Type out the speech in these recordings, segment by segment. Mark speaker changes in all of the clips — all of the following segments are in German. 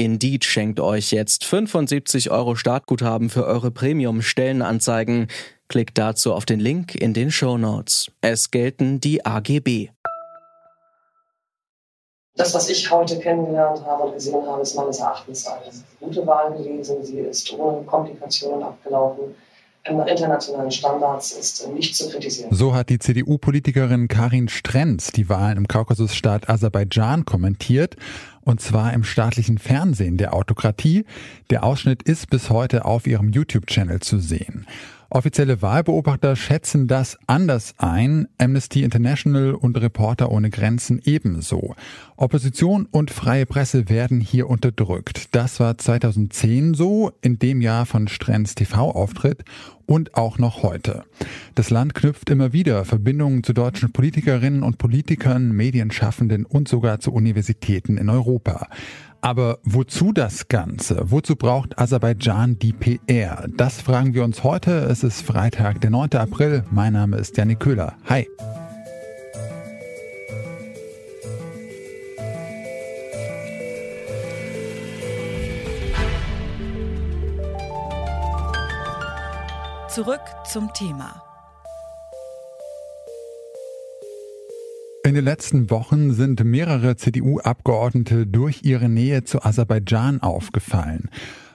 Speaker 1: Indeed schenkt euch jetzt 75 Euro Startguthaben für eure Premium-Stellenanzeigen. Klickt dazu auf den Link in den Show Notes. Es gelten die AGB.
Speaker 2: Das, was ich heute kennengelernt habe und gesehen habe, ist meines Erachtens eine gute Wahl gewesen. Sie ist ohne Komplikationen abgelaufen. Nach internationalen Standards ist nicht zu kritisieren.
Speaker 3: So hat die CDU-Politikerin Karin Strenz die Wahlen im Kaukasusstaat Aserbaidschan kommentiert, und zwar im staatlichen Fernsehen der Autokratie. Der Ausschnitt ist bis heute auf ihrem YouTube-Channel zu sehen. Offizielle Wahlbeobachter schätzen das anders ein, Amnesty International und Reporter ohne Grenzen ebenso. Opposition und freie Presse werden hier unterdrückt. Das war 2010 so, in dem Jahr von Strenz TV-Auftritt und auch noch heute. Das Land knüpft immer wieder Verbindungen zu deutschen Politikerinnen und Politikern, Medienschaffenden und sogar zu Universitäten in Europa. Aber wozu das Ganze? Wozu braucht Aserbaidschan die PR? Das fragen wir uns heute. Es ist Freitag, der 9. April. Mein Name ist Janik Köhler. Hi.
Speaker 4: Zurück zum Thema.
Speaker 3: In den letzten Wochen sind mehrere CDU-Abgeordnete durch ihre Nähe zu Aserbaidschan aufgefallen.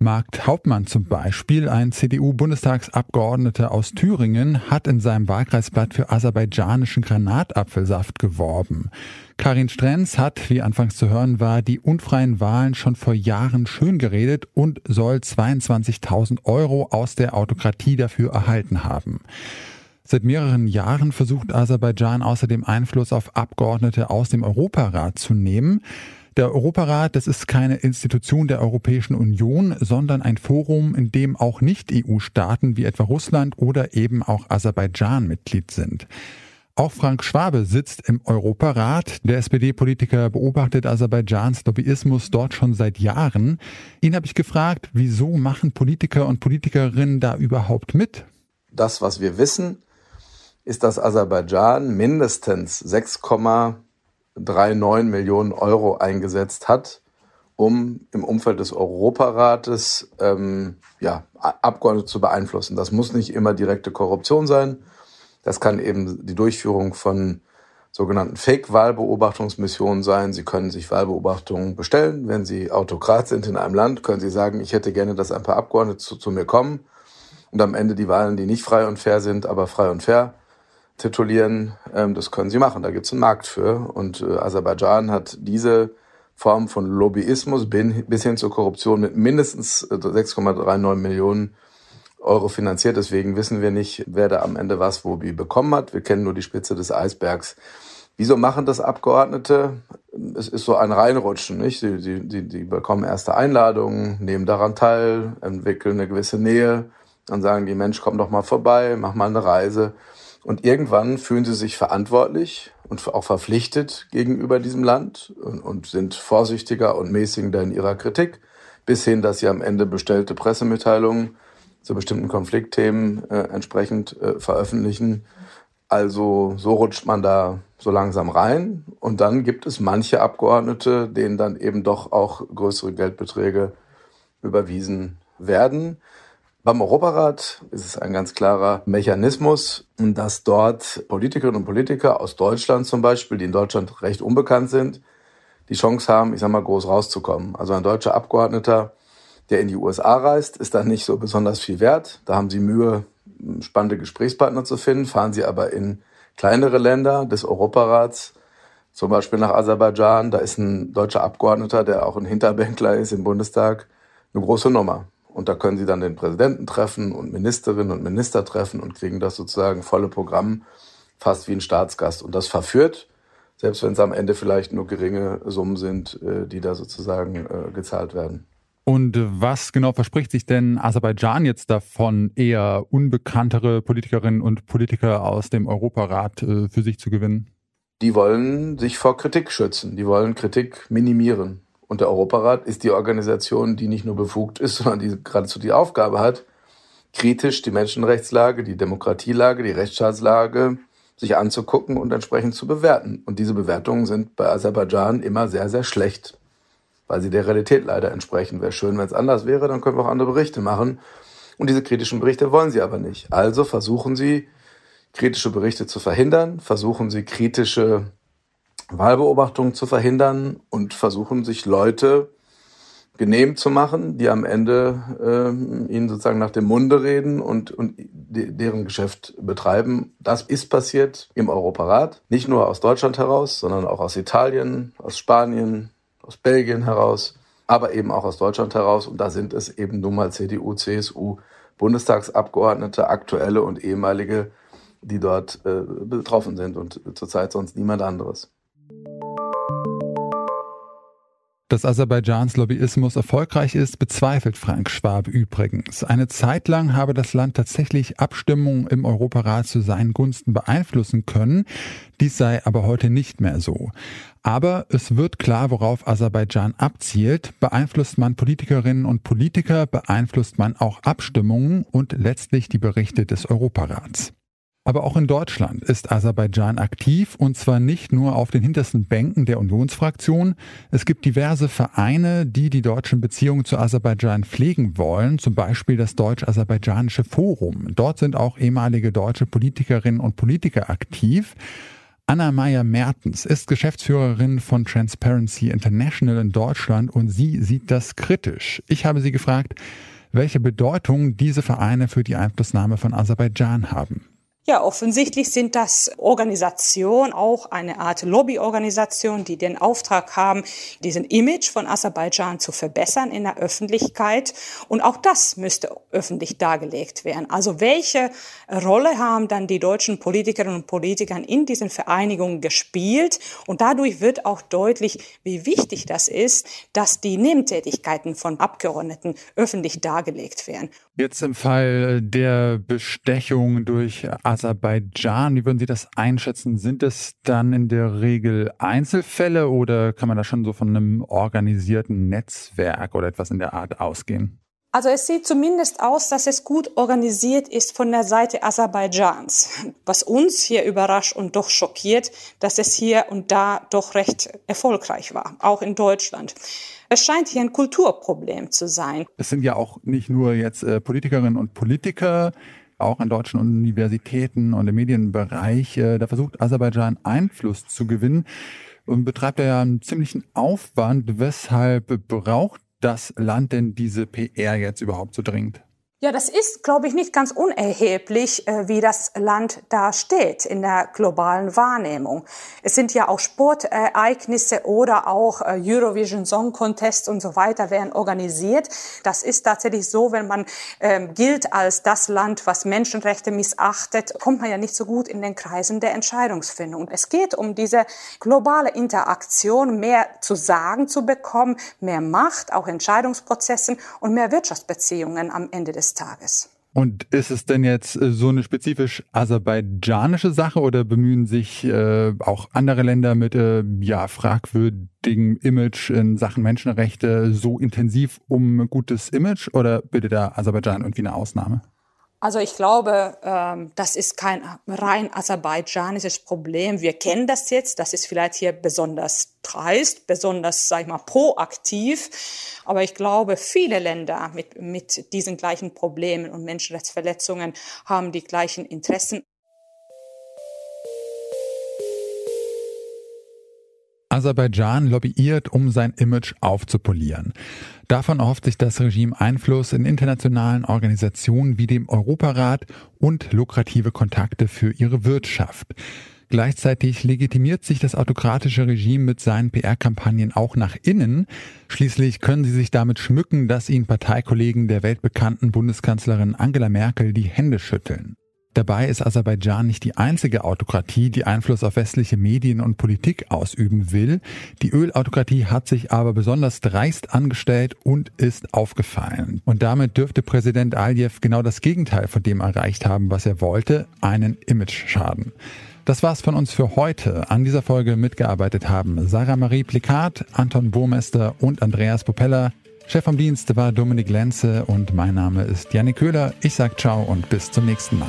Speaker 3: Markt Hauptmann zum Beispiel, ein CDU-Bundestagsabgeordneter aus Thüringen, hat in seinem Wahlkreisblatt für aserbaidschanischen Granatapfelsaft geworben. Karin Strenz hat, wie anfangs zu hören war, die unfreien Wahlen schon vor Jahren schön geredet und soll 22.000 Euro aus der Autokratie dafür erhalten haben. Seit mehreren Jahren versucht Aserbaidschan außerdem Einfluss auf Abgeordnete aus dem Europarat zu nehmen. Der Europarat, das ist keine Institution der Europäischen Union, sondern ein Forum, in dem auch Nicht-EU-Staaten wie etwa Russland oder eben auch Aserbaidschan Mitglied sind. Auch Frank Schwabe sitzt im Europarat. Der SPD-Politiker beobachtet Aserbaidschans Lobbyismus dort schon seit Jahren. Ihn habe ich gefragt, wieso machen Politiker und Politikerinnen da überhaupt mit?
Speaker 5: Das, was wir wissen, ist, dass Aserbaidschan mindestens 6,39 Millionen Euro eingesetzt hat, um im Umfeld des Europarates ähm, ja, Abgeordnete zu beeinflussen. Das muss nicht immer direkte Korruption sein. Das kann eben die Durchführung von sogenannten Fake-Wahlbeobachtungsmissionen sein. Sie können sich Wahlbeobachtungen bestellen. Wenn Sie Autokrat sind in einem Land, können Sie sagen, ich hätte gerne, dass ein paar Abgeordnete zu, zu mir kommen und am Ende die Wahlen, die nicht frei und fair sind, aber frei und fair titulieren, ähm, das können sie machen. Da gibt es einen Markt für. Und äh, Aserbaidschan hat diese Form von Lobbyismus bis hin zur Korruption mit mindestens 6,39 äh, Millionen Euro finanziert. Deswegen wissen wir nicht, wer da am Ende was wo wie bekommen hat. Wir kennen nur die Spitze des Eisbergs. Wieso machen das Abgeordnete? Es ist so ein Reinrutschen, nicht? Sie, sie, die, die bekommen erste Einladungen, nehmen daran teil, entwickeln eine gewisse Nähe. Dann sagen die, Mensch, komm doch mal vorbei, mach mal eine Reise. Und irgendwann fühlen sie sich verantwortlich und auch verpflichtet gegenüber diesem Land und, und sind vorsichtiger und mäßigender in ihrer Kritik, bis hin, dass sie am Ende bestellte Pressemitteilungen zu bestimmten Konfliktthemen äh, entsprechend äh, veröffentlichen. Also so rutscht man da so langsam rein. Und dann gibt es manche Abgeordnete, denen dann eben doch auch größere Geldbeträge überwiesen werden. Beim Europarat ist es ein ganz klarer Mechanismus, dass dort Politikerinnen und Politiker aus Deutschland zum Beispiel, die in Deutschland recht unbekannt sind, die Chance haben, ich sag mal, groß rauszukommen. Also ein deutscher Abgeordneter, der in die USA reist, ist dann nicht so besonders viel wert. Da haben sie Mühe, spannende Gesprächspartner zu finden. Fahren sie aber in kleinere Länder des Europarats, zum Beispiel nach Aserbaidschan, da ist ein deutscher Abgeordneter, der auch ein Hinterbänkler ist im Bundestag, eine große Nummer. Und da können sie dann den Präsidenten treffen und Ministerinnen und Minister treffen und kriegen das sozusagen volle Programm, fast wie ein Staatsgast. Und das verführt, selbst wenn es am Ende vielleicht nur geringe Summen sind, äh, die da sozusagen äh, gezahlt werden.
Speaker 3: Und was genau verspricht sich denn Aserbaidschan jetzt davon, eher unbekanntere Politikerinnen und Politiker aus dem Europarat äh, für sich zu gewinnen?
Speaker 5: Die wollen sich vor Kritik schützen, die wollen Kritik minimieren. Und der Europarat ist die Organisation, die nicht nur befugt ist, sondern die geradezu die Aufgabe hat, kritisch die Menschenrechtslage, die Demokratielage, die Rechtsstaatslage sich anzugucken und entsprechend zu bewerten. Und diese Bewertungen sind bei Aserbaidschan immer sehr, sehr schlecht, weil sie der Realität leider entsprechen. Wäre schön, wenn es anders wäre, dann können wir auch andere Berichte machen. Und diese kritischen Berichte wollen sie aber nicht. Also versuchen sie, kritische Berichte zu verhindern, versuchen sie kritische Wahlbeobachtungen zu verhindern und versuchen sich Leute genehm zu machen, die am Ende äh, ihnen sozusagen nach dem Munde reden und, und de deren Geschäft betreiben. Das ist passiert im Europarat, nicht nur aus Deutschland heraus, sondern auch aus Italien, aus Spanien, aus Belgien heraus, aber eben auch aus Deutschland heraus. Und da sind es eben nun mal CDU, CSU, Bundestagsabgeordnete, aktuelle und ehemalige, die dort äh, betroffen sind und zurzeit sonst niemand anderes.
Speaker 3: Dass Aserbaidschans Lobbyismus erfolgreich ist, bezweifelt Frank Schwab übrigens. Eine Zeit lang habe das Land tatsächlich Abstimmungen im Europarat zu seinen Gunsten beeinflussen können. Dies sei aber heute nicht mehr so. Aber es wird klar, worauf Aserbaidschan abzielt. Beeinflusst man Politikerinnen und Politiker, beeinflusst man auch Abstimmungen und letztlich die Berichte des Europarats. Aber auch in Deutschland ist Aserbaidschan aktiv und zwar nicht nur auf den hintersten Bänken der Unionsfraktion. Es gibt diverse Vereine, die die deutschen Beziehungen zu Aserbaidschan pflegen wollen, zum Beispiel das Deutsch-Aserbaidschanische Forum. Dort sind auch ehemalige deutsche Politikerinnen und Politiker aktiv. Anna Meyer-Mertens ist Geschäftsführerin von Transparency International in Deutschland und sie sieht das kritisch. Ich habe sie gefragt, welche Bedeutung diese Vereine für die Einflussnahme von Aserbaidschan haben.
Speaker 6: Ja, offensichtlich sind das Organisationen, auch eine Art Lobbyorganisation, die den Auftrag haben, diesen Image von Aserbaidschan zu verbessern in der Öffentlichkeit. Und auch das müsste öffentlich dargelegt werden. Also welche Rolle haben dann die deutschen Politikerinnen und Politiker in diesen Vereinigungen gespielt? Und dadurch wird auch deutlich, wie wichtig das ist, dass die Nebentätigkeiten von Abgeordneten öffentlich dargelegt werden.
Speaker 3: Jetzt im Fall der Bestechung durch Aserbaidschan, wie würden Sie das einschätzen? Sind es dann in der Regel Einzelfälle oder kann man da schon so von einem organisierten Netzwerk oder etwas in der Art ausgehen?
Speaker 6: Also es sieht zumindest aus, dass es gut organisiert ist von der Seite Aserbaidschans. Was uns hier überrascht und doch schockiert, dass es hier und da doch recht erfolgreich war, auch in Deutschland. Es scheint hier ein Kulturproblem zu sein.
Speaker 3: Es sind ja auch nicht nur jetzt äh, Politikerinnen und Politiker, auch an deutschen Universitäten und im Medienbereich. Äh, da versucht Aserbaidschan Einfluss zu gewinnen und betreibt ja einen ziemlichen Aufwand. Weshalb braucht das Land denn diese PR jetzt überhaupt so dringend?
Speaker 6: Ja, das ist, glaube ich, nicht ganz unerheblich, äh, wie das Land da steht in der globalen Wahrnehmung. Es sind ja auch Sportereignisse oder auch äh, Eurovision Song Contest und so weiter werden organisiert. Das ist tatsächlich so, wenn man ähm, gilt als das Land, was Menschenrechte missachtet, kommt man ja nicht so gut in den Kreisen der Entscheidungsfindung. Es geht um diese globale Interaktion, mehr zu sagen zu bekommen, mehr Macht, auch Entscheidungsprozessen und mehr Wirtschaftsbeziehungen am Ende des des Tages.
Speaker 3: Und ist es denn jetzt äh, so eine spezifisch aserbaidschanische Sache oder bemühen sich äh, auch andere Länder mit äh, ja, fragwürdigem Image in Sachen Menschenrechte so intensiv um gutes Image oder bildet da Aserbaidschan irgendwie eine Ausnahme?
Speaker 6: Also ich glaube, ähm, das ist kein rein aserbaidschanisches Problem. Wir kennen das jetzt. Das ist vielleicht hier besonders dreist, besonders, sag ich mal, proaktiv. Aber ich glaube, viele Länder mit, mit diesen gleichen Problemen und Menschenrechtsverletzungen haben die gleichen Interessen.
Speaker 3: Aserbaidschan lobbyiert, um sein Image aufzupolieren. Davon erhofft sich das Regime Einfluss in internationalen Organisationen wie dem Europarat und lukrative Kontakte für ihre Wirtschaft. Gleichzeitig legitimiert sich das autokratische Regime mit seinen PR-Kampagnen auch nach innen. Schließlich können sie sich damit schmücken, dass ihnen Parteikollegen der weltbekannten Bundeskanzlerin Angela Merkel die Hände schütteln. Dabei ist Aserbaidschan nicht die einzige Autokratie, die Einfluss auf westliche Medien und Politik ausüben will. Die Ölautokratie hat sich aber besonders dreist angestellt und ist aufgefallen. Und damit dürfte Präsident Aliyev genau das Gegenteil von dem erreicht haben, was er wollte, einen Image-Schaden. Das war's von uns für heute. An dieser Folge mitgearbeitet haben Sarah Marie Plikat, Anton Burmester und Andreas Popella. Chef vom Dienst war Dominik Lenze und mein Name ist Janik Köhler. Ich sag ciao und bis zum nächsten Mal.